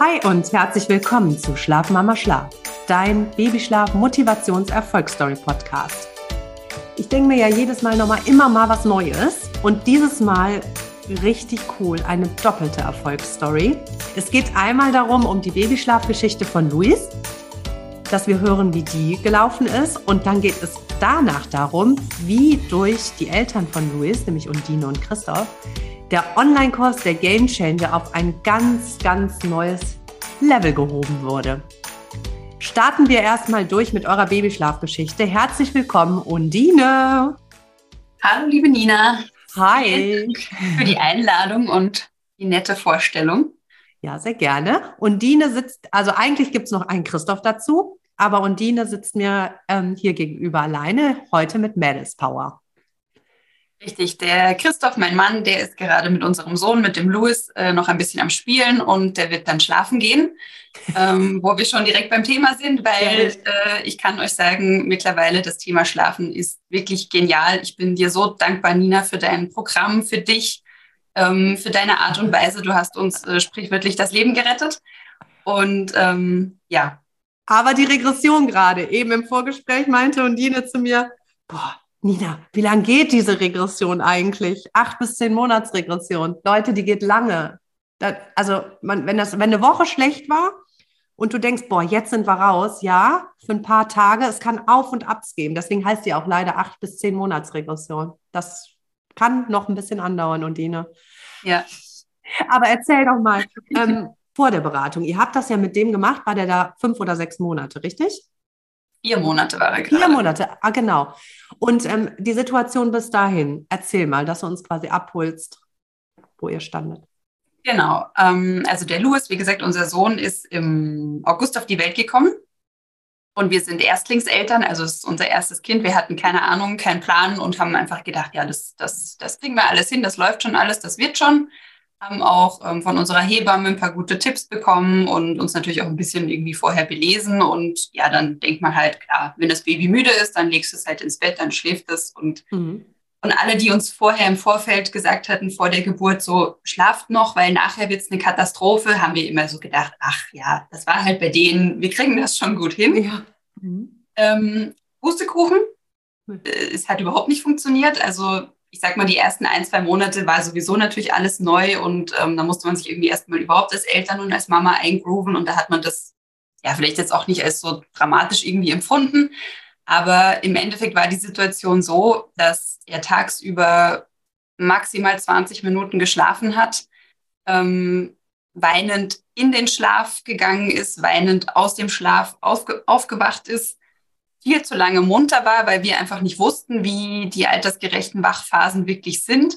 Hi und herzlich willkommen zu Schlaf Mama Schlaf, dein Babyschlaf Motivations Erfolgsstory Podcast. Ich denke mir ja jedes Mal nochmal immer mal was Neues und dieses Mal richtig cool, eine doppelte Erfolgsstory. Es geht einmal darum, um die Babyschlafgeschichte von Luis, dass wir hören, wie die gelaufen ist und dann geht es danach darum, wie durch die Eltern von Luis, nämlich Undine und Christoph, der Online-Kurs der Game Changer auf ein ganz, ganz neues Level gehoben wurde. Starten wir erstmal durch mit eurer Babyschlafgeschichte. Herzlich willkommen, Undine. Hallo, liebe Nina. Hi. Für die Einladung und die nette Vorstellung. Ja, sehr gerne. Undine sitzt, also eigentlich gibt es noch einen Christoph dazu, aber Undine sitzt mir ähm, hier gegenüber alleine, heute mit Madis Power. Richtig, der Christoph, mein Mann, der ist gerade mit unserem Sohn, mit dem Louis, äh, noch ein bisschen am Spielen und der wird dann schlafen gehen, ähm, wo wir schon direkt beim Thema sind, weil äh, ich kann euch sagen, mittlerweile das Thema Schlafen ist wirklich genial. Ich bin dir so dankbar, Nina, für dein Programm, für dich, ähm, für deine Art und Weise. Du hast uns äh, sprichwörtlich das Leben gerettet. Und ähm, ja. Aber die Regression gerade, eben im Vorgespräch meinte Undine zu mir, boah, Nina, wie lange geht diese Regression eigentlich? Acht bis zehn Monatsregression. Leute, die geht lange. Das, also, man, wenn, das, wenn eine Woche schlecht war und du denkst, boah, jetzt sind wir raus, ja, für ein paar Tage, es kann Auf und Abs geben. Deswegen heißt die auch leider acht bis zehn Monatsregression. Das kann noch ein bisschen andauern, Undine. Ja. Aber erzähl doch mal, ähm, vor der Beratung, ihr habt das ja mit dem gemacht, war der da fünf oder sechs Monate, richtig? Vier Monate war er gerade. Vier Monate, ah, genau. Und ähm, die Situation bis dahin, erzähl mal, dass du uns quasi abholst, wo ihr standet. Genau. Ähm, also der Louis, wie gesagt, unser Sohn ist im August auf die Welt gekommen. Und wir sind Erstlingseltern, also es ist unser erstes Kind. Wir hatten keine Ahnung, keinen Plan und haben einfach gedacht, ja, das, das, das kriegen wir alles hin, das läuft schon alles, das wird schon haben auch ähm, von unserer Hebamme ein paar gute Tipps bekommen und uns natürlich auch ein bisschen irgendwie vorher belesen. Und ja, dann denkt man halt, klar, wenn das Baby müde ist, dann legst du es halt ins Bett, dann schläft es. Und, mhm. und alle, die uns vorher im Vorfeld gesagt hatten, vor der Geburt, so schlaft noch, weil nachher wird es eine Katastrophe, haben wir immer so gedacht, ach ja, das war halt bei denen, wir kriegen das schon gut hin. Ja. Mhm. Ähm, Pustekuchen, hm. äh, es hat überhaupt nicht funktioniert. Also ich sag mal, die ersten ein, zwei Monate war sowieso natürlich alles neu und ähm, da musste man sich irgendwie erstmal überhaupt als Eltern und als Mama eingrooven und da hat man das ja vielleicht jetzt auch nicht als so dramatisch irgendwie empfunden. Aber im Endeffekt war die Situation so, dass er tagsüber maximal 20 Minuten geschlafen hat, ähm, weinend in den Schlaf gegangen ist, weinend aus dem Schlaf aufge aufgewacht ist viel zu lange munter war, weil wir einfach nicht wussten, wie die altersgerechten Wachphasen wirklich sind.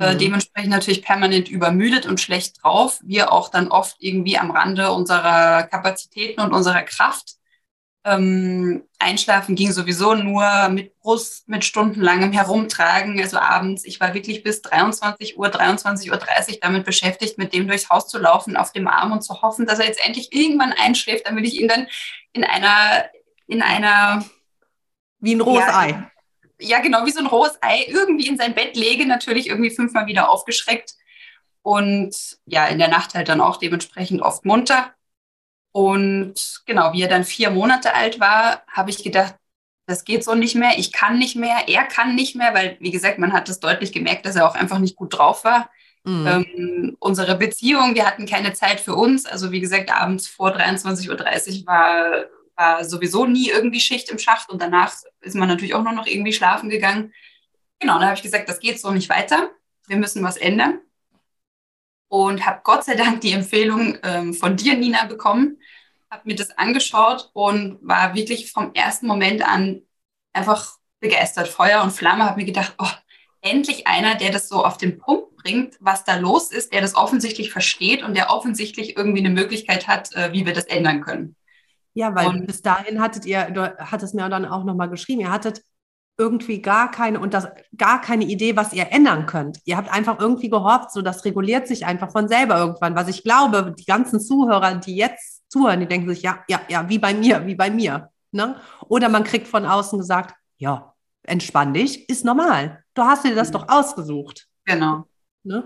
Äh, mhm. dementsprechend natürlich permanent übermüdet und schlecht drauf. Wir auch dann oft irgendwie am Rande unserer Kapazitäten und unserer Kraft. Ähm, einschlafen ging sowieso nur mit Brust, mit stundenlangem Herumtragen. Also abends, ich war wirklich bis 23 Uhr, 23.30 Uhr damit beschäftigt, mit dem durchs Haus zu laufen, auf dem Arm und zu hoffen, dass er jetzt endlich irgendwann einschläft, damit ich ihn dann in einer in einer. Wie ein rohes ja, Ei. Ja, genau, wie so ein rohes Ei irgendwie in sein Bett lege, natürlich irgendwie fünfmal wieder aufgeschreckt. Und ja, in der Nacht halt dann auch dementsprechend oft munter. Und genau, wie er dann vier Monate alt war, habe ich gedacht, das geht so nicht mehr, ich kann nicht mehr, er kann nicht mehr, weil, wie gesagt, man hat das deutlich gemerkt, dass er auch einfach nicht gut drauf war. Mhm. Ähm, unsere Beziehung, wir hatten keine Zeit für uns. Also, wie gesagt, abends vor 23.30 Uhr war war sowieso nie irgendwie Schicht im Schacht und danach ist man natürlich auch nur noch irgendwie schlafen gegangen. Genau, da habe ich gesagt, das geht so nicht weiter. Wir müssen was ändern. Und habe Gott sei Dank die Empfehlung ähm, von dir, Nina, bekommen. Habe mir das angeschaut und war wirklich vom ersten Moment an einfach begeistert. Feuer und Flamme. Habe mir gedacht, oh, endlich einer, der das so auf den Punkt bringt, was da los ist, der das offensichtlich versteht und der offensichtlich irgendwie eine Möglichkeit hat, äh, wie wir das ändern können. Ja, weil und bis dahin hattet ihr, du hattest mir dann auch nochmal geschrieben, ihr hattet irgendwie gar keine und das gar keine Idee, was ihr ändern könnt. Ihr habt einfach irgendwie gehofft, so das reguliert sich einfach von selber irgendwann. Was ich glaube, die ganzen Zuhörer, die jetzt zuhören, die denken sich, ja, ja, ja, wie bei mir, wie bei mir. Ne? Oder man kriegt von außen gesagt, ja, entspann dich, ist normal. Du hast dir das mhm. doch ausgesucht. Genau. Ne?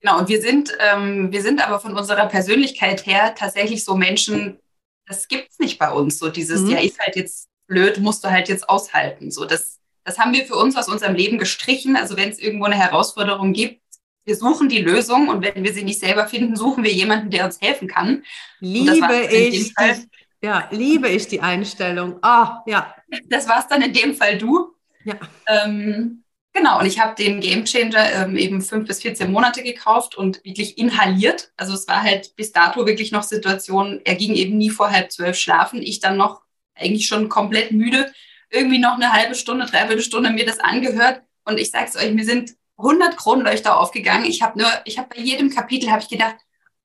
Genau, und wir sind, ähm, wir sind aber von unserer Persönlichkeit her tatsächlich so Menschen, das gibt es nicht bei uns. So dieses, mhm. ja, ist halt jetzt blöd, musst du halt jetzt aushalten. So, das, das haben wir für uns aus unserem Leben gestrichen. Also wenn es irgendwo eine Herausforderung gibt, wir suchen die Lösung und wenn wir sie nicht selber finden, suchen wir jemanden, der uns helfen kann. Liebe ich, die, ja, liebe ich die Einstellung. Ah, oh, ja. Das war es dann in dem Fall du. Ja. Ähm, genau, und ich habe den Game Changer ähm, eben fünf bis 14 Monate gekauft und wirklich inhaliert. Also es war halt bis dato wirklich noch Situation, er ging eben nie vor halb zwölf schlafen, ich dann noch eigentlich schon komplett müde, irgendwie noch eine halbe Stunde, dreiviertel Stunde mir das angehört. Und ich sag's euch, mir sind 100 Kronleuchter aufgegangen. Ich habe nur, ich habe bei jedem Kapitel habe ich gedacht,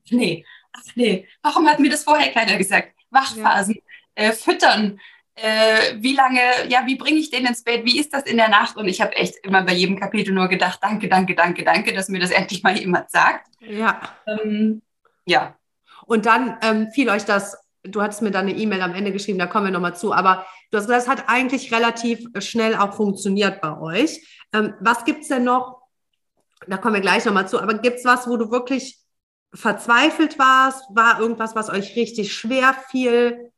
nee, ach nee, warum hat mir das vorher keiner gesagt? Wachphasen, ja. äh, füttern, äh, wie lange, ja, wie bringe ich den ins Bett, wie ist das in der Nacht? Und ich habe echt immer bei jedem Kapitel nur gedacht, danke, danke, danke, danke, dass mir das endlich mal jemand sagt. Ja. Ähm, ja. Und dann ähm, fiel euch das, du hattest mir dann eine E-Mail am Ende geschrieben, da kommen wir nochmal zu, aber du hast gesagt, das hat eigentlich relativ schnell auch funktioniert bei euch. Ähm, was gibt es denn noch, da kommen wir gleich nochmal zu, aber gibt es was, wo du wirklich verzweifelt warst? War irgendwas, was euch richtig schwer fiel?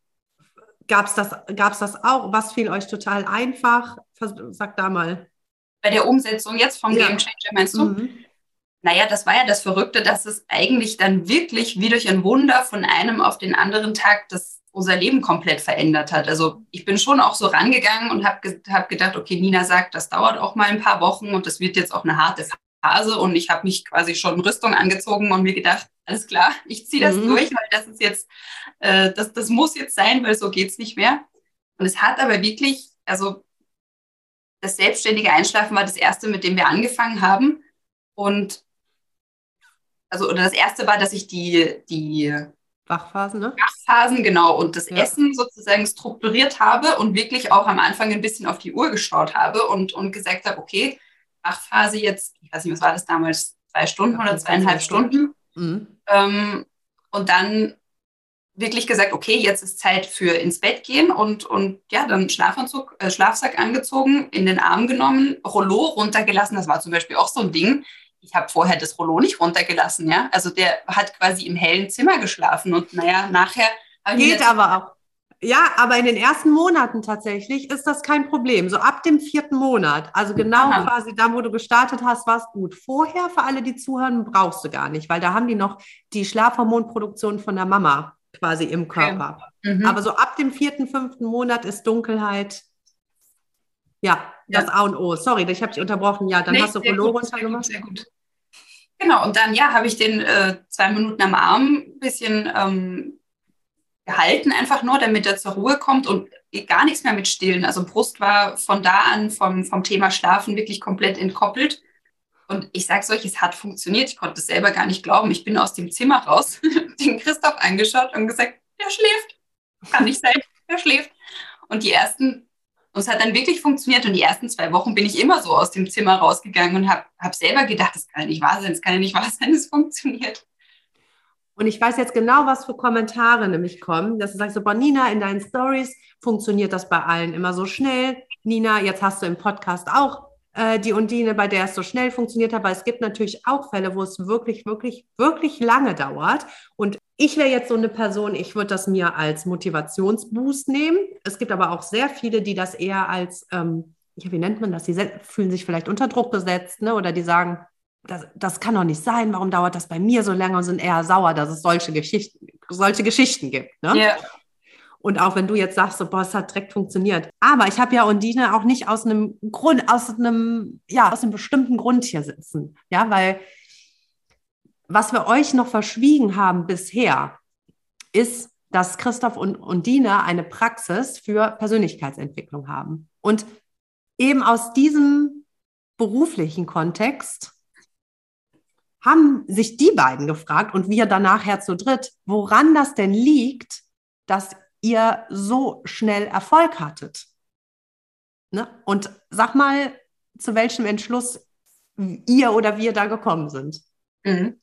Gab es das, gab's das auch? Was fiel euch total einfach? Sag da mal. Bei der Umsetzung jetzt vom ja. Game Changer meinst du? Mhm. Naja, das war ja das Verrückte, dass es eigentlich dann wirklich wie durch ein Wunder von einem auf den anderen Tag das unser Leben komplett verändert hat. Also ich bin schon auch so rangegangen und habe ge hab gedacht, okay, Nina sagt, das dauert auch mal ein paar Wochen und das wird jetzt auch eine harte Phase und ich habe mich quasi schon Rüstung angezogen und mir gedacht, alles klar, ich ziehe das mhm. durch, weil das ist jetzt, äh, das, das muss jetzt sein, weil so geht es nicht mehr. Und es hat aber wirklich, also das selbstständige Einschlafen war das erste, mit dem wir angefangen haben. Und also, oder das erste war, dass ich die, die Wachphasen, ne? Wachphasen, genau, und das ja. Essen sozusagen strukturiert habe und wirklich auch am Anfang ein bisschen auf die Uhr geschaut habe und, und gesagt habe, okay, Wachphase jetzt, ich weiß nicht, was war das damals, zwei Stunden oder zweieinhalb Stunden. Mhm. Ähm, und dann wirklich gesagt, okay, jetzt ist Zeit für ins Bett gehen und, und ja, dann Schlafanzug, äh, Schlafsack angezogen, in den Arm genommen, Rollo runtergelassen. Das war zum Beispiel auch so ein Ding. Ich habe vorher das Rollo nicht runtergelassen, ja. Also der hat quasi im hellen Zimmer geschlafen und naja, nachher. Geht aber auch. Ja, aber in den ersten Monaten tatsächlich ist das kein Problem. So ab dem vierten Monat, also genau Aha. quasi da, wo du gestartet hast, war es gut. Vorher, für alle, die zuhören, brauchst du gar nicht, weil da haben die noch die Schlafhormonproduktion von der Mama quasi im Körper. Okay. Mhm. Aber so ab dem vierten, fünften Monat ist Dunkelheit, ja, ja. das A und O. Sorry, ich habe dich unterbrochen. Ja, dann nee, hast du Rollo runtergemacht. Sehr gut. Genau, und dann ja, habe ich den äh, zwei Minuten am Arm ein bisschen ähm, gehalten, einfach nur, damit er zur Ruhe kommt und gar nichts mehr mit Stillen. Also Brust war von da an vom, vom Thema Schlafen wirklich komplett entkoppelt. Und ich sage es euch, es hat funktioniert. Ich konnte es selber gar nicht glauben. Ich bin aus dem Zimmer raus, den Christoph angeschaut und gesagt, der schläft. Kann nicht sein, der schläft. Und die ersten, und es hat dann wirklich funktioniert. Und die ersten zwei Wochen bin ich immer so aus dem Zimmer rausgegangen und habe hab selber gedacht, das kann ja nicht wahr sein, das kann ja nicht wahr sein, es funktioniert. Und ich weiß jetzt genau, was für Kommentare nämlich kommen, dass du sagst, so, boah, Nina, in deinen Stories funktioniert das bei allen immer so schnell. Nina, jetzt hast du im Podcast auch äh, die Undine, bei der es so schnell funktioniert hat, aber es gibt natürlich auch Fälle, wo es wirklich, wirklich, wirklich lange dauert. Und ich wäre jetzt so eine Person, ich würde das mir als Motivationsboost nehmen. Es gibt aber auch sehr viele, die das eher als, ähm, ja, wie nennt man das? Die fühlen sich vielleicht unter Druck gesetzt, ne? oder die sagen, das, das kann doch nicht sein, warum dauert das bei mir so lange und sind eher sauer, dass es solche Geschichten, solche Geschichten gibt. Ne? Yeah. Und auch wenn du jetzt sagst, so, boah, es hat direkt funktioniert. Aber ich habe ja Undine auch nicht aus einem Grund, aus einem, ja, aus einem bestimmten Grund hier sitzen. Ja, weil was wir euch noch verschwiegen haben bisher, ist, dass Christoph und Undine eine Praxis für Persönlichkeitsentwicklung haben. Und eben aus diesem beruflichen Kontext haben sich die beiden gefragt und wir danach her zu dritt, woran das denn liegt, dass ihr so schnell Erfolg hattet. Ne? Und sag mal, zu welchem Entschluss ihr oder wir da gekommen sind. Mhm.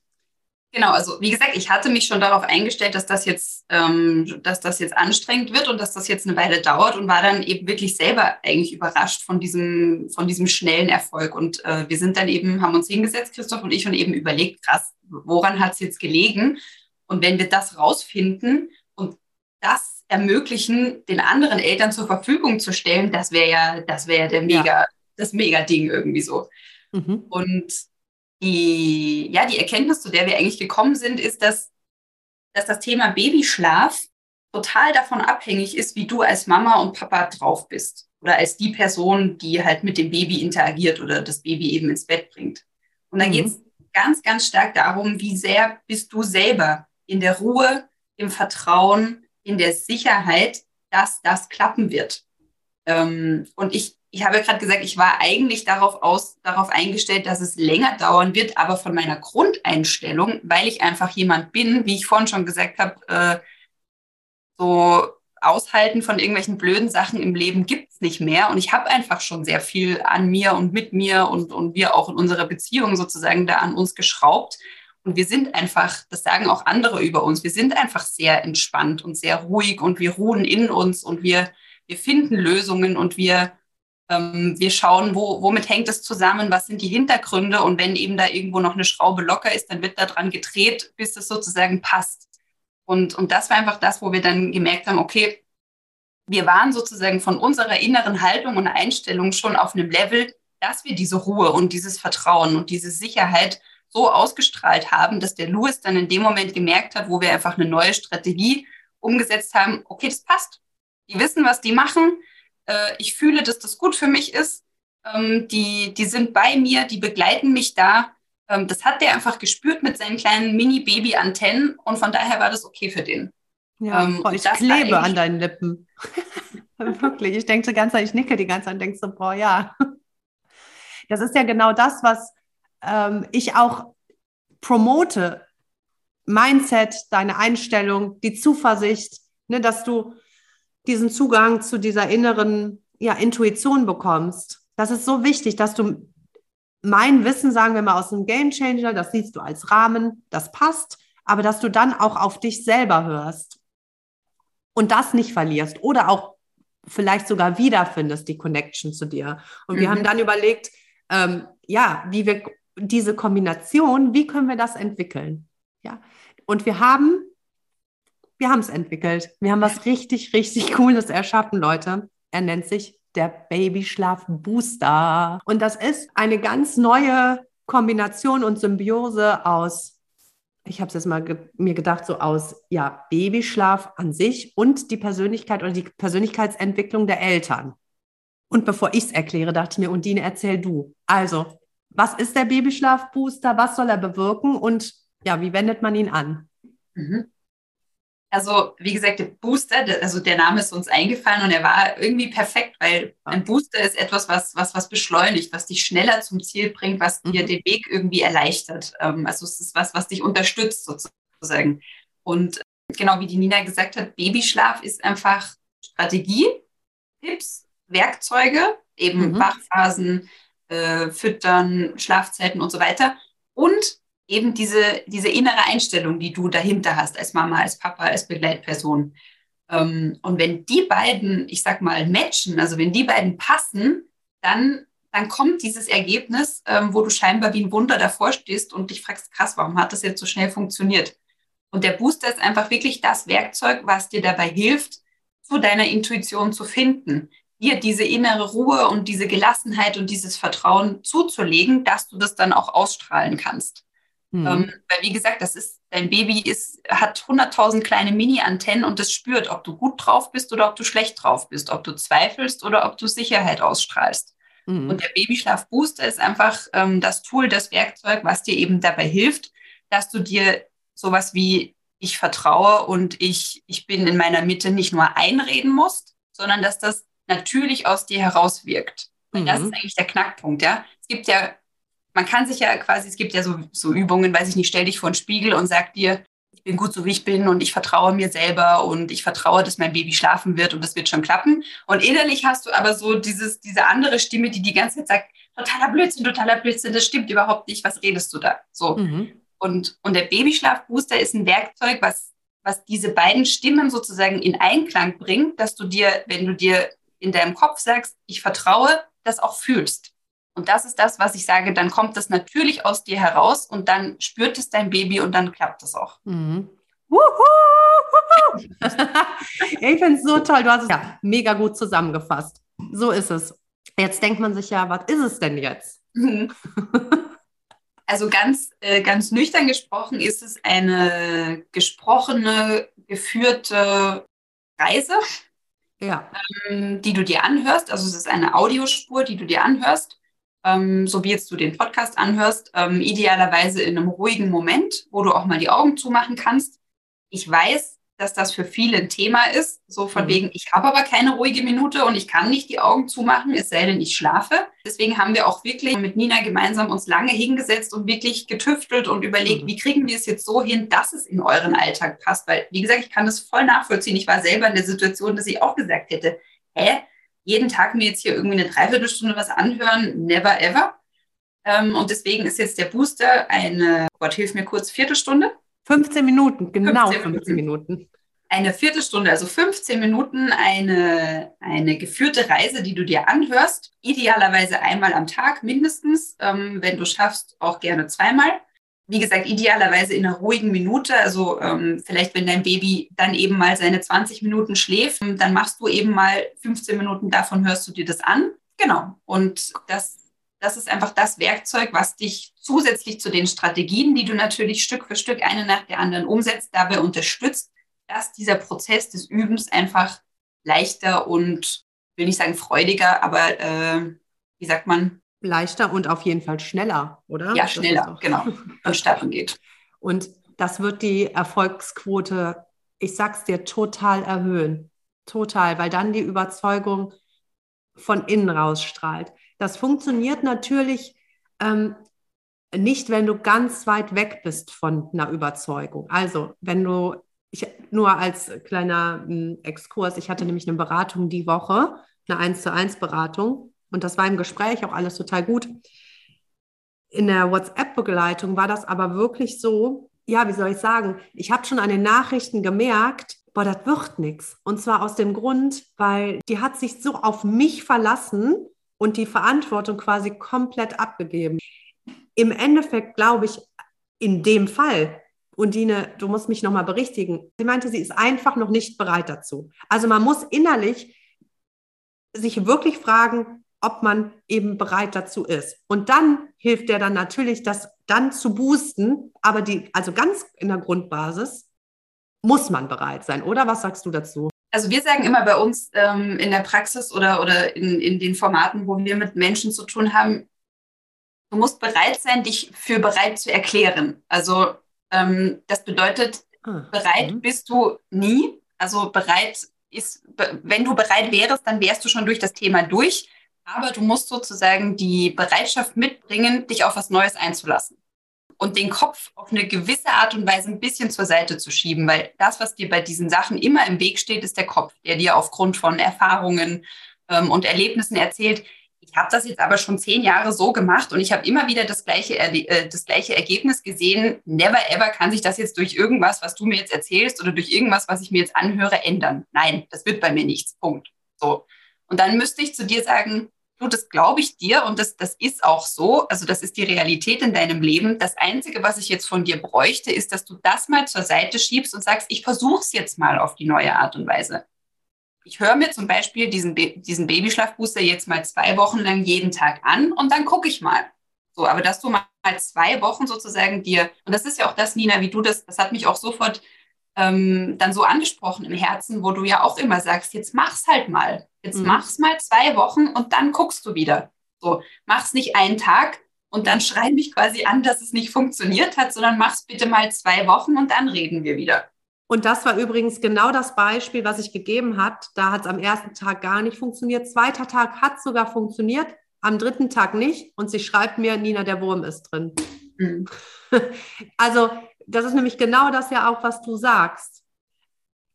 Genau, also wie gesagt, ich hatte mich schon darauf eingestellt, dass das jetzt, ähm, dass das jetzt anstrengend wird und dass das jetzt eine Weile dauert und war dann eben wirklich selber eigentlich überrascht von diesem, von diesem schnellen Erfolg. Und äh, wir sind dann eben, haben uns hingesetzt, Christoph und ich, und eben überlegt, krass, woran hat es jetzt gelegen? Und wenn wir das rausfinden und das ermöglichen, den anderen Eltern zur Verfügung zu stellen, das wäre ja, das wäre der mega, ja. das Mega-Ding irgendwie so. Mhm. Und die, ja, die Erkenntnis, zu der wir eigentlich gekommen sind, ist, dass, dass das Thema Babyschlaf total davon abhängig ist, wie du als Mama und Papa drauf bist. Oder als die Person, die halt mit dem Baby interagiert oder das Baby eben ins Bett bringt. Und dann mhm. geht es ganz, ganz stark darum, wie sehr bist du selber in der Ruhe, im Vertrauen, in der Sicherheit, dass das klappen wird. Ähm, und ich, ich habe ja gerade gesagt, ich war eigentlich darauf, aus, darauf eingestellt, dass es länger dauern wird, aber von meiner Grundeinstellung, weil ich einfach jemand bin, wie ich vorhin schon gesagt habe, äh, so aushalten von irgendwelchen blöden Sachen im Leben gibt es nicht mehr. Und ich habe einfach schon sehr viel an mir und mit mir und, und wir auch in unserer Beziehung sozusagen da an uns geschraubt. Und wir sind einfach, das sagen auch andere über uns, wir sind einfach sehr entspannt und sehr ruhig und wir ruhen in uns und wir, wir finden Lösungen und wir, wir schauen, wo, womit hängt es zusammen, was sind die Hintergründe und wenn eben da irgendwo noch eine Schraube locker ist, dann wird da dran gedreht, bis es sozusagen passt. Und, und das war einfach das, wo wir dann gemerkt haben, okay, wir waren sozusagen von unserer inneren Haltung und Einstellung schon auf einem Level, dass wir diese Ruhe und dieses Vertrauen und diese Sicherheit so ausgestrahlt haben, dass der Louis dann in dem Moment gemerkt hat, wo wir einfach eine neue Strategie umgesetzt haben, okay, das passt. Die wissen, was die machen. Äh, ich fühle, dass das gut für mich ist. Ähm, die, die sind bei mir, die begleiten mich da. Ähm, das hat der einfach gespürt mit seinen kleinen Mini-Baby-Antennen und von daher war das okay für den. Ja, ähm, boah, ich klebe an deinen Lippen. Wirklich, ich denke die ganze Zeit, ich nicke die ganze Zeit und denke so, boah, ja. Das ist ja genau das, was ähm, ich auch promote. Mindset, deine Einstellung, die Zuversicht, ne, dass du diesen Zugang zu dieser inneren ja, Intuition bekommst. Das ist so wichtig, dass du mein Wissen, sagen wir mal, aus dem Game Changer, das siehst du als Rahmen, das passt, aber dass du dann auch auf dich selber hörst und das nicht verlierst oder auch vielleicht sogar wiederfindest, die Connection zu dir. Und wir haben mhm. dann überlegt, ähm, ja, wie wir diese Kombination, wie können wir das entwickeln? Ja, und wir haben, wir haben es entwickelt. Wir haben was richtig, richtig Cooles erschaffen, Leute. Er nennt sich der Babyschlaf Booster. Und das ist eine ganz neue Kombination und Symbiose aus, ich habe es jetzt mal ge mir gedacht, so aus ja, Babyschlaf an sich und die Persönlichkeit oder die Persönlichkeitsentwicklung der Eltern. Und bevor ich es erkläre, dachte ich mir, Undine, erzähl du. Also, was ist der Babyschlafbooster? Was soll er bewirken? Und ja, wie wendet man ihn an? Mhm. Also, wie gesagt, der Booster, also der Name ist uns eingefallen und er war irgendwie perfekt, weil ein Booster ist etwas, was, was, was beschleunigt, was dich schneller zum Ziel bringt, was dir mhm. den Weg irgendwie erleichtert. Ähm, also, es ist was, was dich unterstützt sozusagen. Und genau wie die Nina gesagt hat, Babyschlaf ist einfach Strategie, Tipps, Werkzeuge, eben mhm. Wachphasen, äh, Füttern, Schlafzeiten und so weiter. Und eben diese, diese innere Einstellung, die du dahinter hast, als Mama, als Papa, als Begleitperson. Ähm, und wenn die beiden, ich sag mal, matchen, also wenn die beiden passen, dann, dann kommt dieses Ergebnis, ähm, wo du scheinbar wie ein Wunder davor stehst und dich fragst, krass, warum hat das jetzt so schnell funktioniert? Und der Booster ist einfach wirklich das Werkzeug, was dir dabei hilft, zu deiner Intuition zu finden, dir diese innere Ruhe und diese Gelassenheit und dieses Vertrauen zuzulegen, dass du das dann auch ausstrahlen kannst. Mhm. Ähm, weil wie gesagt, das ist, dein Baby ist, hat 100.000 kleine Mini-Antennen und das spürt, ob du gut drauf bist oder ob du schlecht drauf bist, ob du zweifelst oder ob du Sicherheit ausstrahlst. Mhm. Und der Babyschlaf-Booster ist einfach ähm, das Tool, das Werkzeug, was dir eben dabei hilft, dass du dir sowas wie ich vertraue und ich, ich bin in meiner Mitte nicht nur einreden musst, sondern dass das natürlich aus dir herauswirkt. Und mhm. das ist eigentlich der Knackpunkt, ja. Es gibt ja man kann sich ja quasi, es gibt ja so, so Übungen, weiß ich nicht, stell dich vor einen Spiegel und sag dir, ich bin gut so wie ich bin und ich vertraue mir selber und ich vertraue, dass mein Baby schlafen wird und das wird schon klappen. Und innerlich hast du aber so dieses, diese andere Stimme, die die ganze Zeit sagt, totaler Blödsinn, totaler Blödsinn, das stimmt überhaupt nicht, was redest du da? So. Mhm. Und, und der Babyschlafbooster ist ein Werkzeug, was, was diese beiden Stimmen sozusagen in Einklang bringt, dass du dir, wenn du dir in deinem Kopf sagst, ich vertraue, das auch fühlst. Und das ist das, was ich sage, dann kommt das natürlich aus dir heraus und dann spürt es dein Baby und dann klappt es auch. Mhm. ich finde es so toll. Du hast es ja mega gut zusammengefasst. So ist es. Jetzt denkt man sich ja, was ist es denn jetzt? Mhm. Also ganz, äh, ganz nüchtern gesprochen ist es eine gesprochene, geführte Reise, ja. ähm, die du dir anhörst. Also es ist eine Audiospur, die du dir anhörst, ähm, so wie jetzt du den Podcast anhörst, ähm, idealerweise in einem ruhigen Moment, wo du auch mal die Augen zumachen kannst. Ich weiß, dass das für viele ein Thema ist. So von mhm. wegen, ich habe aber keine ruhige Minute und ich kann nicht die Augen zumachen, es sei denn, ich schlafe. Deswegen haben wir auch wirklich mit Nina gemeinsam uns lange hingesetzt und wirklich getüftelt und überlegt, mhm. wie kriegen wir es jetzt so hin, dass es in euren Alltag passt. Weil, wie gesagt, ich kann das voll nachvollziehen. Ich war selber in der Situation, dass ich auch gesagt hätte, hä, jeden Tag mir jetzt hier irgendwie eine Dreiviertelstunde was anhören, never ever. Ähm, und deswegen ist jetzt der Booster eine, Gott hilf mir kurz, Viertelstunde. 15 Minuten, genau 15 Minuten. 15 Minuten. Eine Viertelstunde, also 15 Minuten, eine, eine geführte Reise, die du dir anhörst. Idealerweise einmal am Tag mindestens. Ähm, wenn du schaffst, auch gerne zweimal. Wie gesagt, idealerweise in einer ruhigen Minute. Also ähm, vielleicht, wenn dein Baby dann eben mal seine 20 Minuten schläft, dann machst du eben mal 15 Minuten davon, hörst du dir das an. Genau. Und das das ist einfach das Werkzeug, was dich zusätzlich zu den Strategien, die du natürlich Stück für Stück eine nach der anderen umsetzt, dabei unterstützt, dass dieser Prozess des Übens einfach leichter und, will nicht sagen freudiger, aber äh, wie sagt man? Leichter und auf jeden Fall schneller, oder? Ja, schneller, genau, vonstatten geht. Und das wird die Erfolgsquote, ich sag's dir, total erhöhen. Total, weil dann die Überzeugung von innen rausstrahlt. Das funktioniert natürlich ähm, nicht, wenn du ganz weit weg bist von einer Überzeugung. Also, wenn du, ich, nur als kleiner äh, Exkurs, ich hatte nämlich eine Beratung die Woche, eine 1 zu 1 Beratung und das war im Gespräch auch alles total gut. In der WhatsApp-Begleitung war das aber wirklich so, ja, wie soll ich sagen, ich habe schon an den Nachrichten gemerkt, boah, das wird nichts. Und zwar aus dem Grund, weil die hat sich so auf mich verlassen, und die Verantwortung quasi komplett abgegeben. Im Endeffekt glaube ich, in dem Fall, Undine, du musst mich nochmal berichtigen, sie meinte, sie ist einfach noch nicht bereit dazu. Also man muss innerlich sich wirklich fragen, ob man eben bereit dazu ist. Und dann hilft der dann natürlich, das dann zu boosten, aber die, also ganz in der Grundbasis muss man bereit sein, oder? Was sagst du dazu? Also wir sagen immer bei uns ähm, in der Praxis oder, oder in, in den Formaten, wo wir mit Menschen zu tun haben, du musst bereit sein, dich für bereit zu erklären. Also ähm, das bedeutet, ah, bereit mhm. bist du nie. Also bereit ist, wenn du bereit wärst, dann wärst du schon durch das Thema durch. Aber du musst sozusagen die Bereitschaft mitbringen, dich auf was Neues einzulassen und den Kopf auf eine gewisse Art und Weise ein bisschen zur Seite zu schieben, weil das, was dir bei diesen Sachen immer im Weg steht, ist der Kopf, der dir aufgrund von Erfahrungen ähm, und Erlebnissen erzählt, ich habe das jetzt aber schon zehn Jahre so gemacht und ich habe immer wieder das gleiche, äh, das gleiche Ergebnis gesehen. Never ever kann sich das jetzt durch irgendwas, was du mir jetzt erzählst oder durch irgendwas, was ich mir jetzt anhöre, ändern. Nein, das wird bei mir nichts. Punkt. So. Und dann müsste ich zu dir sagen, du, das glaube ich dir und das, das ist auch so. Also das ist die Realität in deinem Leben. Das Einzige, was ich jetzt von dir bräuchte, ist, dass du das mal zur Seite schiebst und sagst, ich versuche es jetzt mal auf die neue Art und Weise. Ich höre mir zum Beispiel diesen, diesen Babyschlafbooster jetzt mal zwei Wochen lang jeden Tag an und dann gucke ich mal. So, aber dass du mal zwei Wochen sozusagen dir, und das ist ja auch das, Nina, wie du das, das hat mich auch sofort ähm, dann so angesprochen im Herzen, wo du ja auch immer sagst, jetzt mach's halt mal. Jetzt mhm. mach's mal zwei Wochen und dann guckst du wieder. So, mach's nicht einen Tag und dann schrei mich quasi an, dass es nicht funktioniert hat, sondern mach's bitte mal zwei Wochen und dann reden wir wieder. Und das war übrigens genau das Beispiel, was ich gegeben hat. Da hat es am ersten Tag gar nicht funktioniert. Zweiter Tag hat sogar funktioniert, am dritten Tag nicht. Und sie schreibt mir, Nina, der Wurm ist drin. Mhm. Also das ist nämlich genau das ja auch, was du sagst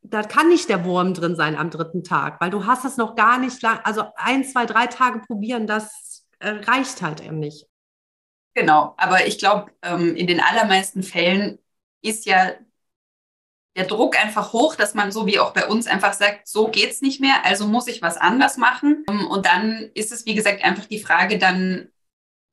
da kann nicht der Wurm drin sein am dritten Tag, weil du hast es noch gar nicht lang, also ein, zwei, drei Tage probieren, das äh, reicht halt eben nicht. Genau, aber ich glaube, ähm, in den allermeisten Fällen ist ja der Druck einfach hoch, dass man so wie auch bei uns einfach sagt, so geht's nicht mehr, also muss ich was anders machen. Ähm, und dann ist es, wie gesagt, einfach die Frage, dann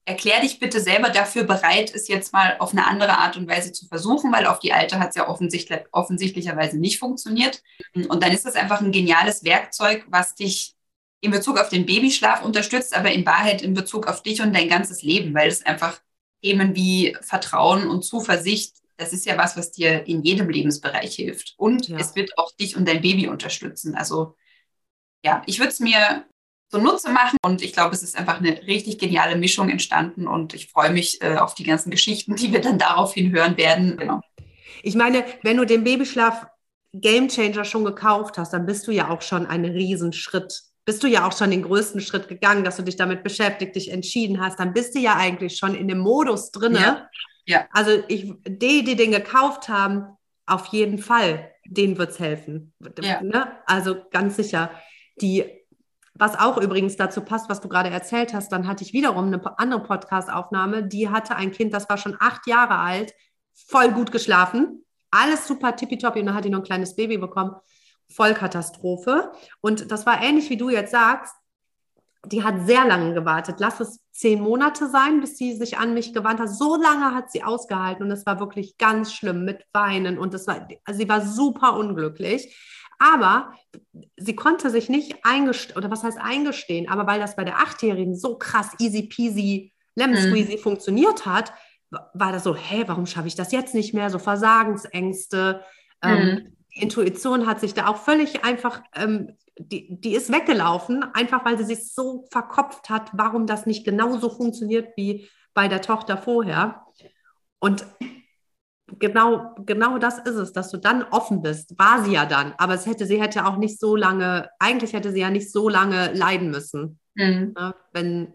erklär dich bitte selber dafür bereit, es jetzt mal auf eine andere Art und Weise zu versuchen, weil auf die alte hat es ja offensichtlich, offensichtlicherweise nicht funktioniert. Und dann ist es einfach ein geniales Werkzeug, was dich in Bezug auf den Babyschlaf unterstützt, aber in Wahrheit in Bezug auf dich und dein ganzes Leben, weil es einfach Themen wie Vertrauen und Zuversicht das ist ja was, was dir in jedem Lebensbereich hilft. Und ja. es wird auch dich und dein Baby unterstützen. Also ja, ich würde es mir zunutze machen und ich glaube, es ist einfach eine richtig geniale Mischung entstanden und ich freue mich äh, auf die ganzen Geschichten, die wir dann daraufhin hören werden. Genau. Ich meine, wenn du den Babyschlaf Game Changer schon gekauft hast, dann bist du ja auch schon einen Riesenschritt bist du ja auch schon den größten Schritt gegangen, dass du dich damit beschäftigt, dich entschieden hast, dann bist du ja eigentlich schon in dem Modus drin, ja. Ja. Also ich, die, die den gekauft haben, auf jeden Fall, denen wird es helfen. Ja. Ne? Also ganz sicher. Die, was auch übrigens dazu passt, was du gerade erzählt hast, dann hatte ich wiederum eine andere Podcast-Aufnahme, die hatte ein Kind, das war schon acht Jahre alt, voll gut geschlafen, alles super tippitoppi und dann hat die noch ein kleines Baby bekommen. Vollkatastrophe. Und das war ähnlich wie du jetzt sagst die hat sehr lange gewartet. Lass es zehn Monate sein, bis sie sich an mich gewandt hat. So lange hat sie ausgehalten und es war wirklich ganz schlimm mit Weinen und es war, sie war super unglücklich. Aber sie konnte sich nicht eingestehen, oder was heißt eingestehen, aber weil das bei der Achtjährigen so krass easy peasy lemon mhm. squeezy mhm. funktioniert hat, war das so, hey, warum schaffe ich das jetzt nicht mehr? So Versagensängste. Ähm, mhm. Ähm, die Intuition hat sich da auch völlig einfach ähm, die, die ist weggelaufen, einfach weil sie sich so verkopft hat, warum das nicht genauso funktioniert wie bei der Tochter vorher. Und genau, genau das ist es, dass du dann offen bist. War sie ja dann, aber es hätte, sie hätte auch nicht so lange, eigentlich hätte sie ja nicht so lange leiden müssen. Mhm. Ja, wenn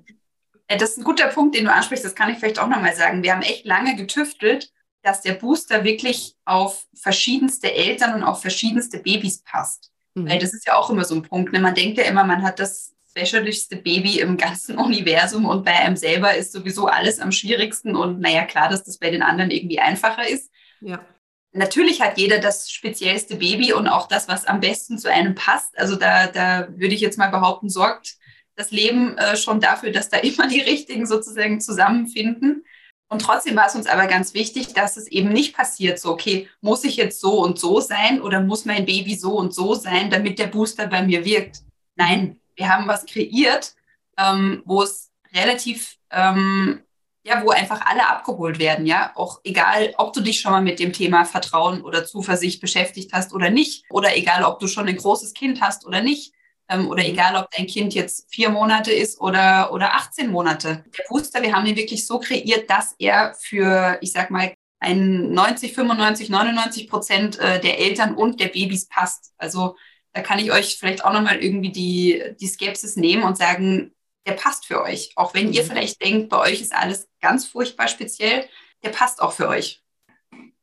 das ist ein guter Punkt, den du ansprichst, das kann ich vielleicht auch nochmal sagen. Wir haben echt lange getüftelt, dass der Booster wirklich auf verschiedenste Eltern und auf verschiedenste Babys passt. Mhm. Weil das ist ja auch immer so ein Punkt. Ne? Man denkt ja immer, man hat das specialischste Baby im ganzen Universum und bei einem selber ist sowieso alles am schwierigsten. Und naja, klar, dass das bei den anderen irgendwie einfacher ist. Ja. Natürlich hat jeder das speziellste Baby und auch das, was am besten zu einem passt. Also da, da würde ich jetzt mal behaupten, sorgt das Leben äh, schon dafür, dass da immer die richtigen sozusagen zusammenfinden. Und trotzdem war es uns aber ganz wichtig, dass es eben nicht passiert, so, okay, muss ich jetzt so und so sein oder muss mein Baby so und so sein, damit der Booster bei mir wirkt. Nein, wir haben was kreiert, ähm, wo es relativ, ähm, ja, wo einfach alle abgeholt werden, ja. Auch egal, ob du dich schon mal mit dem Thema Vertrauen oder Zuversicht beschäftigt hast oder nicht, oder egal, ob du schon ein großes Kind hast oder nicht ähm, oder mhm. egal, ob dein Kind jetzt vier Monate ist oder, oder 18 Monate. Der Booster, wir haben ihn wirklich so kreiert, dass er für, ich sag mal, ein 90, 95, 99 Prozent äh, der Eltern und der Babys passt. Also da kann ich euch vielleicht auch nochmal irgendwie die, die Skepsis nehmen und sagen, der passt für euch. Auch wenn ihr mhm. vielleicht denkt, bei euch ist alles ganz furchtbar speziell, der passt auch für euch.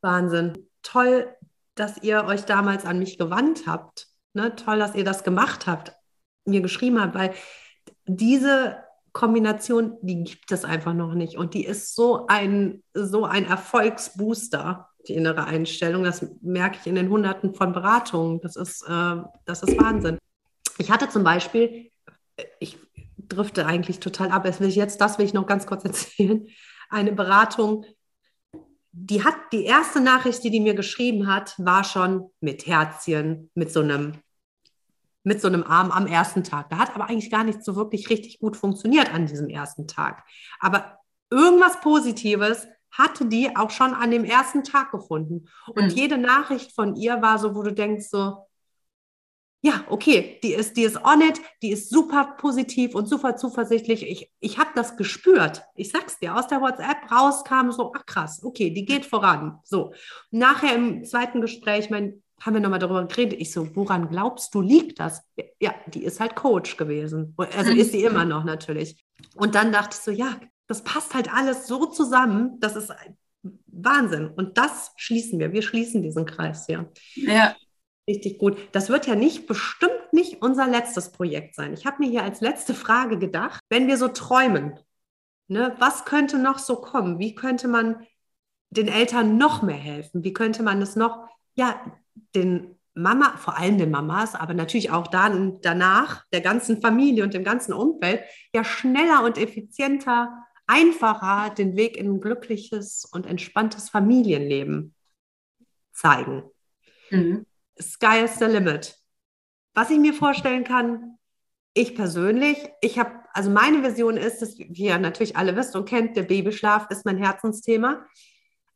Wahnsinn. Toll, dass ihr euch damals an mich gewandt habt. Ne, toll, dass ihr das gemacht habt, mir geschrieben habt, weil diese Kombination, die gibt es einfach noch nicht. Und die ist so ein, so ein Erfolgsbooster, die innere Einstellung. Das merke ich in den Hunderten von Beratungen. Das ist, äh, das ist Wahnsinn. Ich hatte zum Beispiel, ich drifte eigentlich total ab, das will ich jetzt, das will ich noch ganz kurz erzählen, eine Beratung die hat die erste Nachricht, die die mir geschrieben hat, war schon mit Herzchen, mit so einem mit so einem Arm am ersten Tag. Da hat aber eigentlich gar nicht so wirklich richtig gut funktioniert an diesem ersten Tag. Aber irgendwas Positives hatte die auch schon an dem ersten Tag gefunden. Und mhm. jede Nachricht von ihr war so, wo du denkst so, ja, okay, die ist, die ist on it, die ist super positiv und super zuversichtlich. Ich, ich habe das gespürt. Ich sag's dir, aus der WhatsApp rauskam so, ach krass, okay, die geht voran. So. Nachher im zweiten Gespräch, mein, haben wir nochmal darüber geredet. Ich so, woran glaubst du, liegt das? Ja, die ist halt Coach gewesen. Also ist sie immer noch natürlich. Und dann dachte ich so, ja, das passt halt alles so zusammen, das ist Wahnsinn. Und das schließen wir. Wir schließen diesen Kreis hier. Ja. Richtig gut. Das wird ja nicht, bestimmt nicht unser letztes Projekt sein. Ich habe mir hier als letzte Frage gedacht, wenn wir so träumen, Ne? Was könnte noch so kommen? Wie könnte man den Eltern noch mehr helfen? Wie könnte man es noch, ja, den Mama, vor allem den Mamas, aber natürlich auch dann danach der ganzen Familie und dem ganzen Umfeld, ja schneller und effizienter, einfacher den Weg in ein glückliches und entspanntes Familienleben zeigen. Mhm. Sky is the limit. Was ich mir vorstellen kann, ich persönlich, ich habe, also meine Vision ist, dass, wie ihr natürlich alle wisst und kennt, der Babyschlaf ist mein Herzensthema.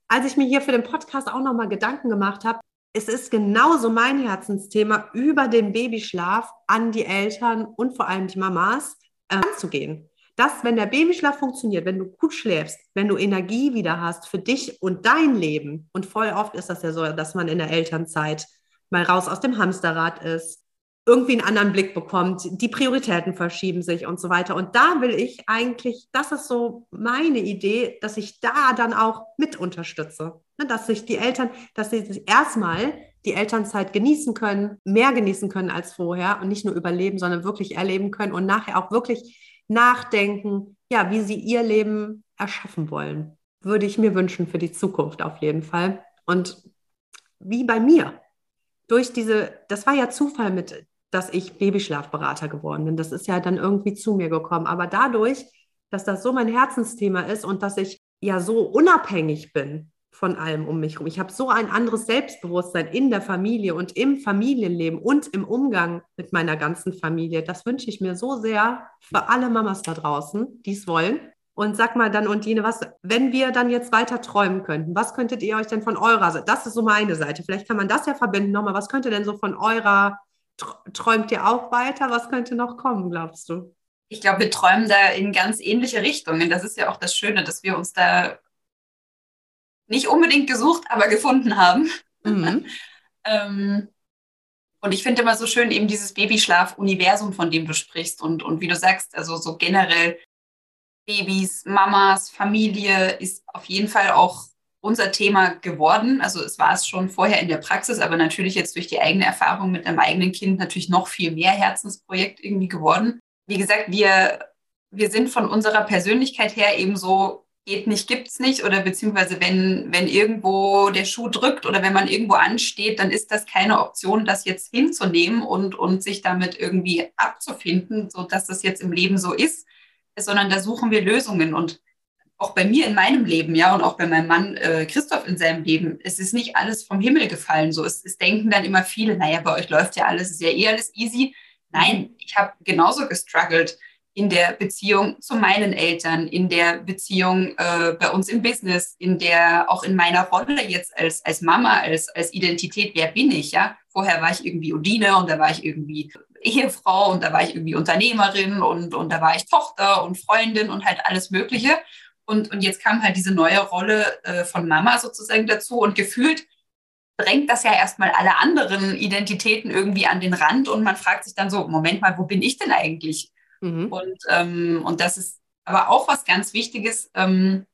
Als ich mir hier für den Podcast auch nochmal Gedanken gemacht habe, es ist genauso mein Herzensthema, über den Babyschlaf an die Eltern und vor allem die Mamas äh, anzugehen. Dass, wenn der Babyschlaf funktioniert, wenn du gut schläfst, wenn du Energie wieder hast für dich und dein Leben, und voll oft ist das ja so, dass man in der Elternzeit mal raus aus dem Hamsterrad ist, irgendwie einen anderen Blick bekommt, die Prioritäten verschieben sich und so weiter. Und da will ich eigentlich, das ist so meine Idee, dass ich da dann auch mit unterstütze. Ne, dass sich die Eltern, dass sie sich erstmal die Elternzeit genießen können, mehr genießen können als vorher und nicht nur überleben, sondern wirklich erleben können und nachher auch wirklich nachdenken, ja, wie sie ihr Leben erschaffen wollen. Würde ich mir wünschen für die Zukunft auf jeden Fall. Und wie bei mir, durch diese, das war ja Zufall mit dass ich Babyschlafberater geworden bin. Das ist ja dann irgendwie zu mir gekommen. Aber dadurch, dass das so mein Herzensthema ist und dass ich ja so unabhängig bin von allem um mich herum. Ich habe so ein anderes Selbstbewusstsein in der Familie und im Familienleben und im Umgang mit meiner ganzen Familie. Das wünsche ich mir so sehr für alle Mamas da draußen, die es wollen. Und sag mal dann, Undine, was, wenn wir dann jetzt weiter träumen könnten, was könntet ihr euch denn von eurer Seite, das ist so meine Seite, vielleicht kann man das ja verbinden nochmal, was könnte denn so von eurer träumt ihr auch weiter? Was könnte noch kommen, glaubst du? Ich glaube, wir träumen da in ganz ähnliche Richtungen. Das ist ja auch das Schöne, dass wir uns da nicht unbedingt gesucht, aber gefunden haben. Mhm. ähm, und ich finde immer so schön eben dieses Babyschlaf-Universum, von dem du sprichst. Und, und wie du sagst, also so generell Babys, Mamas, Familie ist auf jeden Fall auch unser Thema geworden. Also es war es schon vorher in der Praxis, aber natürlich jetzt durch die eigene Erfahrung mit einem eigenen Kind natürlich noch viel mehr Herzensprojekt irgendwie geworden. Wie gesagt, wir, wir sind von unserer Persönlichkeit her eben so, geht nicht, gibt's nicht oder beziehungsweise wenn, wenn irgendwo der Schuh drückt oder wenn man irgendwo ansteht, dann ist das keine Option, das jetzt hinzunehmen und, und sich damit irgendwie abzufinden, so dass das jetzt im Leben so ist, sondern da suchen wir Lösungen und auch bei mir in meinem Leben, ja, und auch bei meinem Mann äh, Christoph in seinem Leben, es ist nicht alles vom Himmel gefallen. So, es, es denken dann immer viele, naja, bei euch läuft ja alles, ist ja eh alles easy. Nein, ich habe genauso gestruggelt in der Beziehung zu meinen Eltern, in der Beziehung äh, bei uns im Business, in der auch in meiner Rolle jetzt als, als Mama, als, als Identität, wer bin ich, ja? Vorher war ich irgendwie Udine und da war ich irgendwie Ehefrau und da war ich irgendwie Unternehmerin und, und da war ich Tochter und Freundin und halt alles Mögliche. Und, und jetzt kam halt diese neue Rolle äh, von Mama sozusagen dazu und gefühlt drängt das ja erstmal alle anderen Identitäten irgendwie an den Rand und man fragt sich dann so, Moment mal, wo bin ich denn eigentlich? Mhm. Und, ähm, und das ist aber auch was ganz Wichtiges, ähm,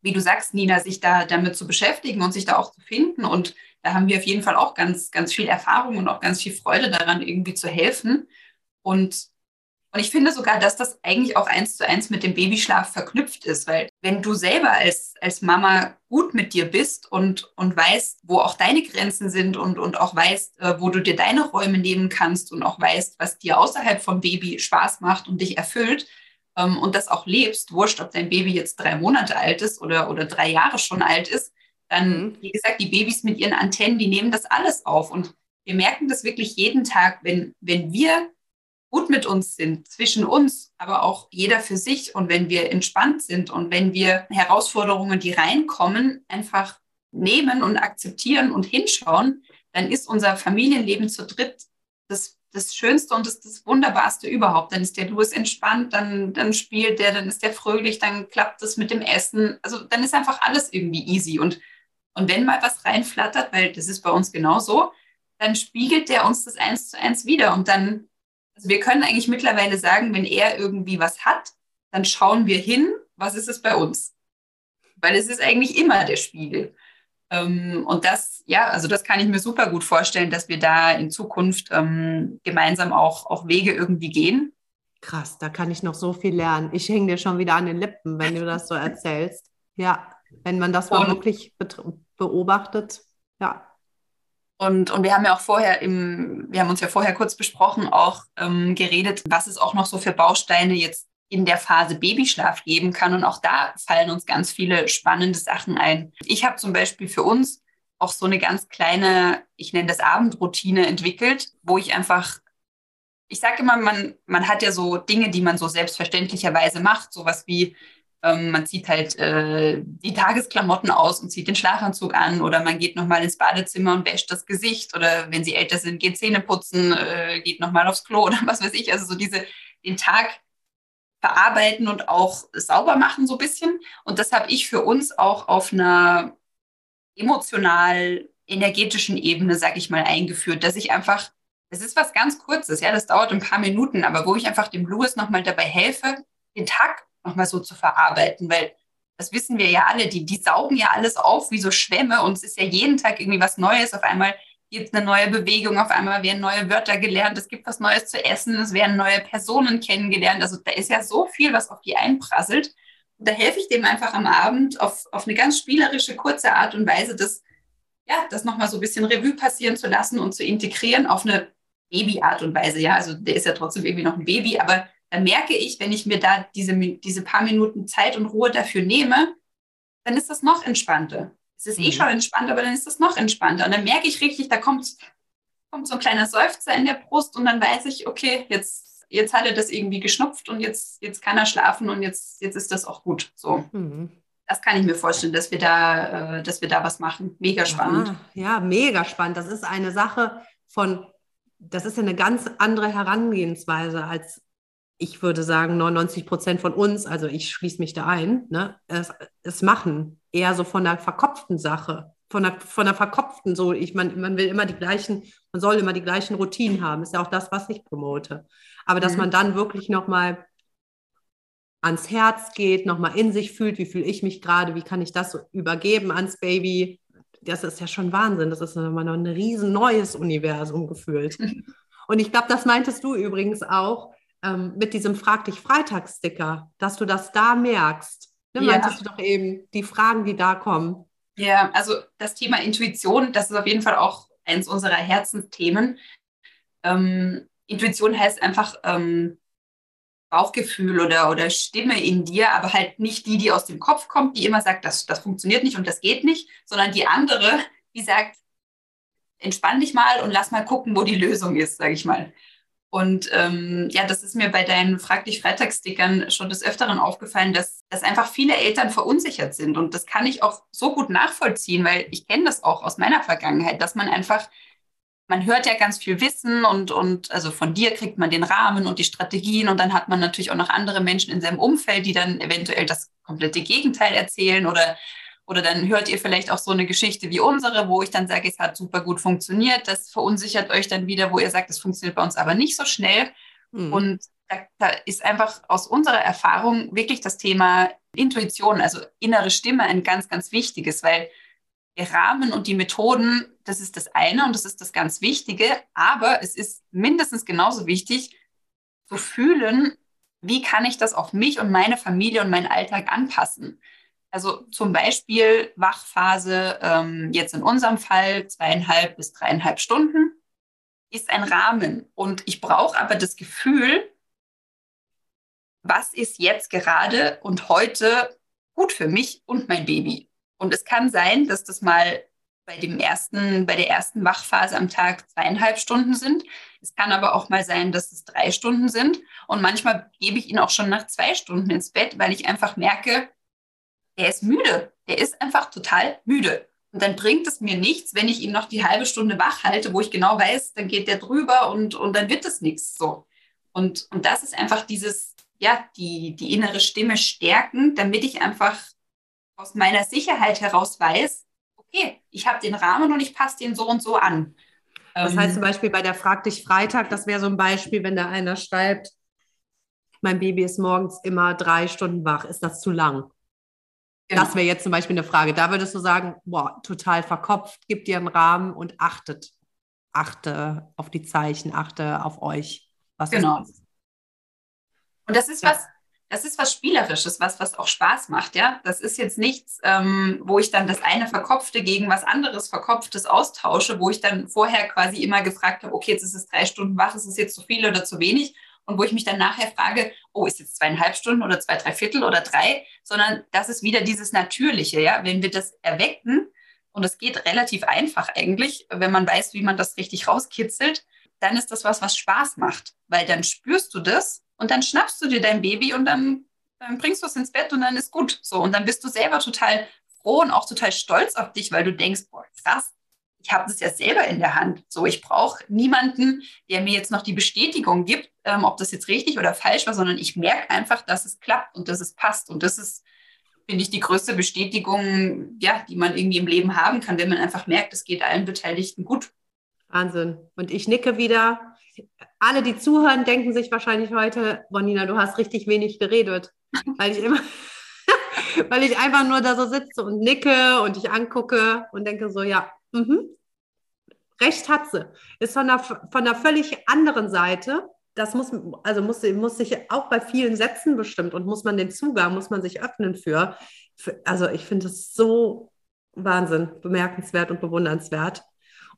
wie du sagst, Nina, sich da damit zu beschäftigen und sich da auch zu finden. Und da haben wir auf jeden Fall auch ganz, ganz viel Erfahrung und auch ganz viel Freude daran, irgendwie zu helfen. Und und ich finde sogar, dass das eigentlich auch eins zu eins mit dem Babyschlaf verknüpft ist, weil wenn du selber als, als Mama gut mit dir bist und, und weißt, wo auch deine Grenzen sind und, und auch weißt, äh, wo du dir deine Räume nehmen kannst und auch weißt, was dir außerhalb vom Baby Spaß macht und dich erfüllt ähm, und das auch lebst, wurscht, ob dein Baby jetzt drei Monate alt ist oder, oder drei Jahre schon alt ist, dann, mhm. wie gesagt, die Babys mit ihren Antennen, die nehmen das alles auf und wir merken das wirklich jeden Tag, wenn, wenn wir gut mit uns sind, zwischen uns, aber auch jeder für sich und wenn wir entspannt sind und wenn wir Herausforderungen, die reinkommen, einfach nehmen und akzeptieren und hinschauen, dann ist unser Familienleben zu dritt das, das Schönste und das, das Wunderbarste überhaupt. Dann ist der Louis entspannt, dann, dann spielt der, dann ist der fröhlich, dann klappt es mit dem Essen. Also dann ist einfach alles irgendwie easy. Und, und wenn mal was reinflattert, weil das ist bei uns genauso, dann spiegelt der uns das eins zu eins wieder und dann also wir können eigentlich mittlerweile sagen, wenn er irgendwie was hat, dann schauen wir hin, was ist es bei uns? Weil es ist eigentlich immer der Spiegel. Ähm, und das, ja, also das kann ich mir super gut vorstellen, dass wir da in Zukunft ähm, gemeinsam auch, auch Wege irgendwie gehen. Krass, da kann ich noch so viel lernen. Ich hänge dir schon wieder an den Lippen, wenn du das so erzählst. Ja, wenn man das mal wirklich beobachtet, ja. Und, und wir haben ja auch vorher im, wir haben uns ja vorher kurz besprochen, auch ähm, geredet, was es auch noch so für Bausteine jetzt in der Phase Babyschlaf geben kann. Und auch da fallen uns ganz viele spannende Sachen ein. Ich habe zum Beispiel für uns auch so eine ganz kleine, ich nenne das Abendroutine entwickelt, wo ich einfach ich sage immer, man, man hat ja so Dinge, die man so selbstverständlicherweise macht, sowas wie ähm, man zieht halt äh, die Tagesklamotten aus und zieht den Schlafanzug an oder man geht nochmal ins Badezimmer und wäscht das Gesicht oder wenn sie älter sind, geht Zähne putzen, äh, geht nochmal aufs Klo oder was weiß ich. Also so diese, den Tag verarbeiten und auch sauber machen so ein bisschen. Und das habe ich für uns auch auf einer emotional energetischen Ebene, sag ich mal, eingeführt, dass ich einfach es ist was ganz Kurzes, ja, das dauert ein paar Minuten, aber wo ich einfach dem Louis nochmal dabei helfe, den Tag nochmal so zu verarbeiten, weil das wissen wir ja alle, die, die saugen ja alles auf wie so Schwämme und es ist ja jeden Tag irgendwie was Neues. Auf einmal gibt es eine neue Bewegung, auf einmal werden neue Wörter gelernt, es gibt was Neues zu essen, es werden neue Personen kennengelernt. Also da ist ja so viel, was auf die einprasselt. Und da helfe ich dem einfach am Abend auf, auf eine ganz spielerische, kurze Art und Weise, das, ja, das nochmal so ein bisschen Revue passieren zu lassen und zu integrieren auf eine Baby-Art und Weise, ja. Also der ist ja trotzdem irgendwie noch ein Baby, aber da merke ich, wenn ich mir da diese, diese paar Minuten Zeit und Ruhe dafür nehme, dann ist das noch entspannter. Es ist eh mhm. eh schon entspannt, aber dann ist das noch entspannter. Und dann merke ich richtig, da kommt, kommt so ein kleiner Seufzer in der Brust und dann weiß ich, okay, jetzt, jetzt hat er das irgendwie geschnupft und jetzt, jetzt kann er schlafen und jetzt, jetzt ist das auch gut. So. Mhm. Das kann ich mir vorstellen, dass wir da, äh, dass wir da was machen. Mega spannend. Ja, ja, mega spannend. Das ist eine Sache von das ist ja eine ganz andere Herangehensweise als ich würde sagen, 99 Prozent von uns, also ich schließe mich da ein, ne, es, es machen. Eher so von der verkopften Sache, von der, von der verkopften, so, ich man, man will immer die gleichen, man soll immer die gleichen Routinen haben, ist ja auch das, was ich promote. Aber dass mhm. man dann wirklich nochmal ans Herz geht, nochmal in sich fühlt, wie fühle ich mich gerade, wie kann ich das so übergeben ans Baby, das ist ja schon Wahnsinn. Das ist nochmal noch ein riesen neues Universum gefühlt. Und ich glaube, das meintest du übrigens auch ähm, mit diesem Frag dich Freitagssticker, dass du das da merkst. Ne, ja. Meintest du doch eben, die Fragen, die da kommen. Ja, also das Thema Intuition, das ist auf jeden Fall auch eins unserer Herzensthemen. Ähm, Intuition heißt einfach, ähm, Bauchgefühl oder, oder Stimme in dir, aber halt nicht die, die aus dem Kopf kommt, die immer sagt, das, das funktioniert nicht und das geht nicht, sondern die andere, die sagt, entspann dich mal und lass mal gucken, wo die Lösung ist, sage ich mal. Und ähm, ja, das ist mir bei deinen Frag dich Freitagsstickern schon des Öfteren aufgefallen, dass, dass einfach viele Eltern verunsichert sind. Und das kann ich auch so gut nachvollziehen, weil ich kenne das auch aus meiner Vergangenheit, dass man einfach man hört ja ganz viel Wissen und, und also von dir kriegt man den Rahmen und die Strategien und dann hat man natürlich auch noch andere Menschen in seinem Umfeld, die dann eventuell das komplette Gegenteil erzählen oder, oder dann hört ihr vielleicht auch so eine Geschichte wie unsere, wo ich dann sage, es hat super gut funktioniert. Das verunsichert euch dann wieder, wo ihr sagt, es funktioniert bei uns aber nicht so schnell. Mhm. Und da, da ist einfach aus unserer Erfahrung wirklich das Thema Intuition, also innere Stimme ein ganz, ganz wichtiges, weil der Rahmen und die Methoden, das ist das eine und das ist das ganz Wichtige. Aber es ist mindestens genauso wichtig zu fühlen, wie kann ich das auf mich und meine Familie und meinen Alltag anpassen. Also zum Beispiel Wachphase, ähm, jetzt in unserem Fall zweieinhalb bis dreieinhalb Stunden, ist ein Rahmen. Und ich brauche aber das Gefühl, was ist jetzt gerade und heute gut für mich und mein Baby. Und es kann sein, dass das mal bei dem ersten, bei der ersten Wachphase am Tag zweieinhalb Stunden sind. Es kann aber auch mal sein, dass es drei Stunden sind. Und manchmal gebe ich ihn auch schon nach zwei Stunden ins Bett, weil ich einfach merke, er ist müde. Der ist einfach total müde. Und dann bringt es mir nichts, wenn ich ihn noch die halbe Stunde wach halte, wo ich genau weiß, dann geht der drüber und, und dann wird es nichts so. Und, und das ist einfach dieses, ja, die, die innere Stimme stärken, damit ich einfach aus meiner Sicherheit heraus weiß, okay, ich habe den Rahmen und ich passe den so und so an. Das heißt ähm, zum Beispiel bei der Frag dich Freitag, das wäre so ein Beispiel, wenn da einer schreibt, mein Baby ist morgens immer drei Stunden wach, ist das zu lang? Genau. Das wäre jetzt zum Beispiel eine Frage. Da würdest du sagen, boah, total verkopft, gib dir einen Rahmen und achtet, achte auf die Zeichen, achte auf euch. Was genau. Und das ist ja. was, das ist was Spielerisches, was, was auch Spaß macht, ja. Das ist jetzt nichts, ähm, wo ich dann das eine Verkopfte gegen was anderes Verkopftes austausche, wo ich dann vorher quasi immer gefragt habe, okay, jetzt ist es drei Stunden wach, ist es jetzt zu viel oder zu wenig? Und wo ich mich dann nachher frage, oh, ist jetzt zweieinhalb Stunden oder zwei, drei Viertel oder drei, sondern das ist wieder dieses Natürliche, ja. Wenn wir das erwecken, und es geht relativ einfach eigentlich, wenn man weiß, wie man das richtig rauskitzelt, dann ist das was, was Spaß macht, weil dann spürst du das und dann schnappst du dir dein Baby und dann, dann bringst du es ins Bett und dann ist gut. So und dann bist du selber total froh und auch total stolz auf dich, weil du denkst, boah, krass, ich habe das ja selber in der Hand. So, ich brauche niemanden, der mir jetzt noch die Bestätigung gibt, ähm, ob das jetzt richtig oder falsch war, sondern ich merke einfach, dass es klappt und dass es passt. Und das ist, finde ich, die größte Bestätigung, ja, die man irgendwie im Leben haben kann, wenn man einfach merkt, es geht allen Beteiligten gut. Wahnsinn. Und ich nicke wieder. Alle, die zuhören, denken sich wahrscheinlich heute, Bonina, du hast richtig wenig geredet. Weil ich immer, weil ich einfach nur da so sitze und nicke und dich angucke und denke so, ja, mhm. recht hat sie. Ist von einer, von einer völlig anderen Seite. Das muss, also muss, muss sich auch bei vielen Sätzen bestimmt und muss man den Zugang, muss man sich öffnen für. für also ich finde es so Wahnsinn, bemerkenswert und bewundernswert.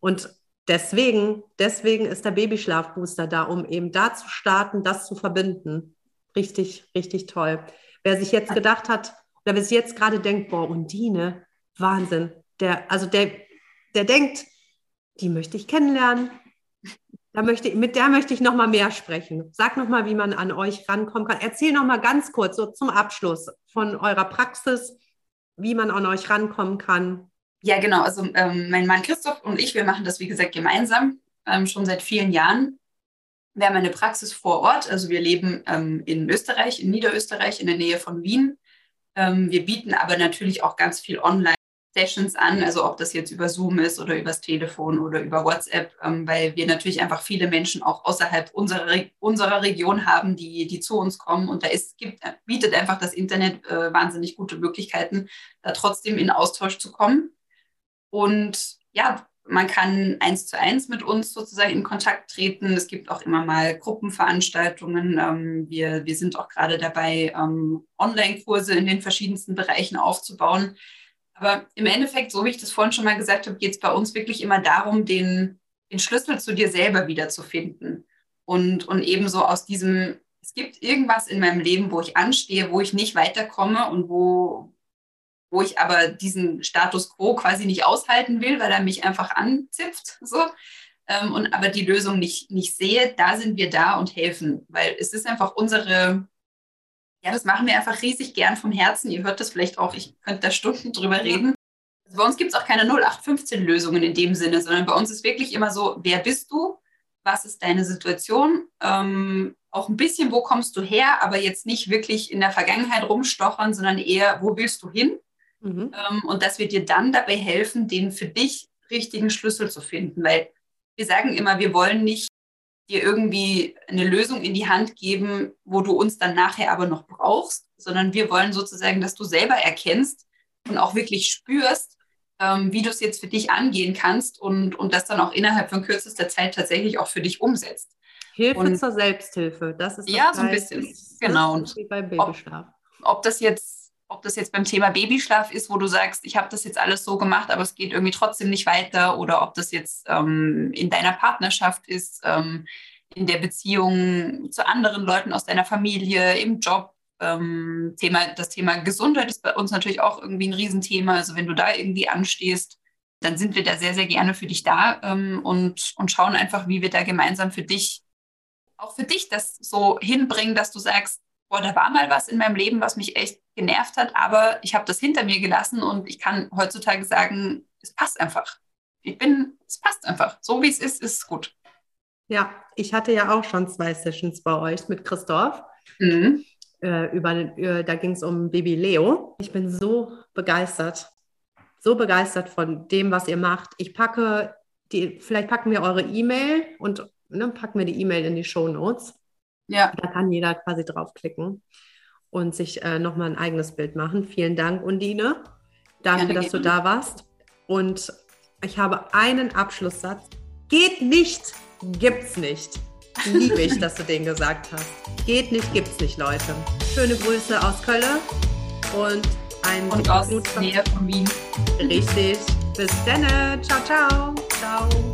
Und deswegen, deswegen ist der Babyschlafbooster da, um eben da zu starten, das zu verbinden. Richtig, richtig toll. Wer sich jetzt gedacht hat, oder wer sich jetzt gerade denkt, boah, Undine, Wahnsinn. Der, also der, der denkt, die möchte ich kennenlernen. Da möchte, mit der möchte ich noch mal mehr sprechen. Sag noch mal, wie man an euch rankommen kann. Erzähl noch mal ganz kurz so zum Abschluss von eurer Praxis, wie man an euch rankommen kann. Ja, genau. Also ähm, mein Mann Christoph und ich, wir machen das, wie gesagt, gemeinsam, ähm, schon seit vielen Jahren. Wir haben eine Praxis vor Ort. Also wir leben ähm, in Österreich, in Niederösterreich, in der Nähe von Wien. Ähm, wir bieten aber natürlich auch ganz viel online. Sessions an, also ob das jetzt über Zoom ist oder übers Telefon oder über WhatsApp, ähm, weil wir natürlich einfach viele Menschen auch außerhalb unserer, unserer Region haben, die, die zu uns kommen. Und da ist, gibt, bietet einfach das Internet äh, wahnsinnig gute Möglichkeiten, da trotzdem in Austausch zu kommen. Und ja, man kann eins zu eins mit uns sozusagen in Kontakt treten. Es gibt auch immer mal Gruppenveranstaltungen. Ähm, wir, wir sind auch gerade dabei, ähm, Online-Kurse in den verschiedensten Bereichen aufzubauen. Aber im Endeffekt, so wie ich das vorhin schon mal gesagt habe, geht es bei uns wirklich immer darum, den, den Schlüssel zu dir selber wiederzufinden. Und, und ebenso aus diesem, es gibt irgendwas in meinem Leben, wo ich anstehe, wo ich nicht weiterkomme und wo, wo ich aber diesen Status quo quasi nicht aushalten will, weil er mich einfach anzipft, so. Ähm, und aber die Lösung nicht, nicht sehe, da sind wir da und helfen, weil es ist einfach unsere, ja, das machen wir einfach riesig gern vom Herzen. Ihr hört das vielleicht auch, ich könnte da Stunden drüber reden. Also bei uns gibt es auch keine 0815-Lösungen in dem Sinne, sondern bei uns ist wirklich immer so, wer bist du? Was ist deine Situation? Ähm, auch ein bisschen, wo kommst du her, aber jetzt nicht wirklich in der Vergangenheit rumstochern, sondern eher, wo willst du hin? Mhm. Ähm, und das wird dir dann dabei helfen, den für dich richtigen Schlüssel zu finden, weil wir sagen immer, wir wollen nicht dir irgendwie eine Lösung in die Hand geben, wo du uns dann nachher aber noch brauchst, sondern wir wollen sozusagen, dass du selber erkennst und auch wirklich spürst, ähm, wie du es jetzt für dich angehen kannst und, und das dann auch innerhalb von kürzester Zeit tatsächlich auch für dich umsetzt. Hilfe und, zur Selbsthilfe, das ist das Ja, so ein bisschen, genau. Und wie beim Babyschlaf. Ob, ob das jetzt ob das jetzt beim Thema Babyschlaf ist, wo du sagst, ich habe das jetzt alles so gemacht, aber es geht irgendwie trotzdem nicht weiter, oder ob das jetzt ähm, in deiner Partnerschaft ist, ähm, in der Beziehung zu anderen Leuten aus deiner Familie, im Job. Ähm, Thema, das Thema Gesundheit ist bei uns natürlich auch irgendwie ein Riesenthema. Also wenn du da irgendwie anstehst, dann sind wir da sehr, sehr gerne für dich da ähm, und, und schauen einfach, wie wir da gemeinsam für dich, auch für dich das so hinbringen, dass du sagst, boah, da war mal was in meinem Leben, was mich echt genervt hat, aber ich habe das hinter mir gelassen und ich kann heutzutage sagen, es passt einfach. Ich bin, es passt einfach. So wie es ist, ist es gut. Ja, ich hatte ja auch schon zwei Sessions bei euch mit Christoph. Mhm. Äh, über, äh, da ging es um Baby Leo. Ich bin so begeistert, so begeistert von dem, was ihr macht. Ich packe die, vielleicht packen wir eure E-Mail und ne, packen wir die E-Mail in die Show Notes. Ja. Da kann jeder quasi draufklicken und sich äh, nochmal ein eigenes Bild machen. Vielen Dank, Undine. Danke, Gerne dass du da warst. Und ich habe einen Abschlusssatz. Geht nicht, gibt's nicht. Liebe ich, dass du den gesagt hast. Geht nicht, gibt's nicht, Leute. Schöne Grüße aus Köln und ein und aus Nähe von Wien. Richtig. Bis dann. Ciao, ciao. Ciao.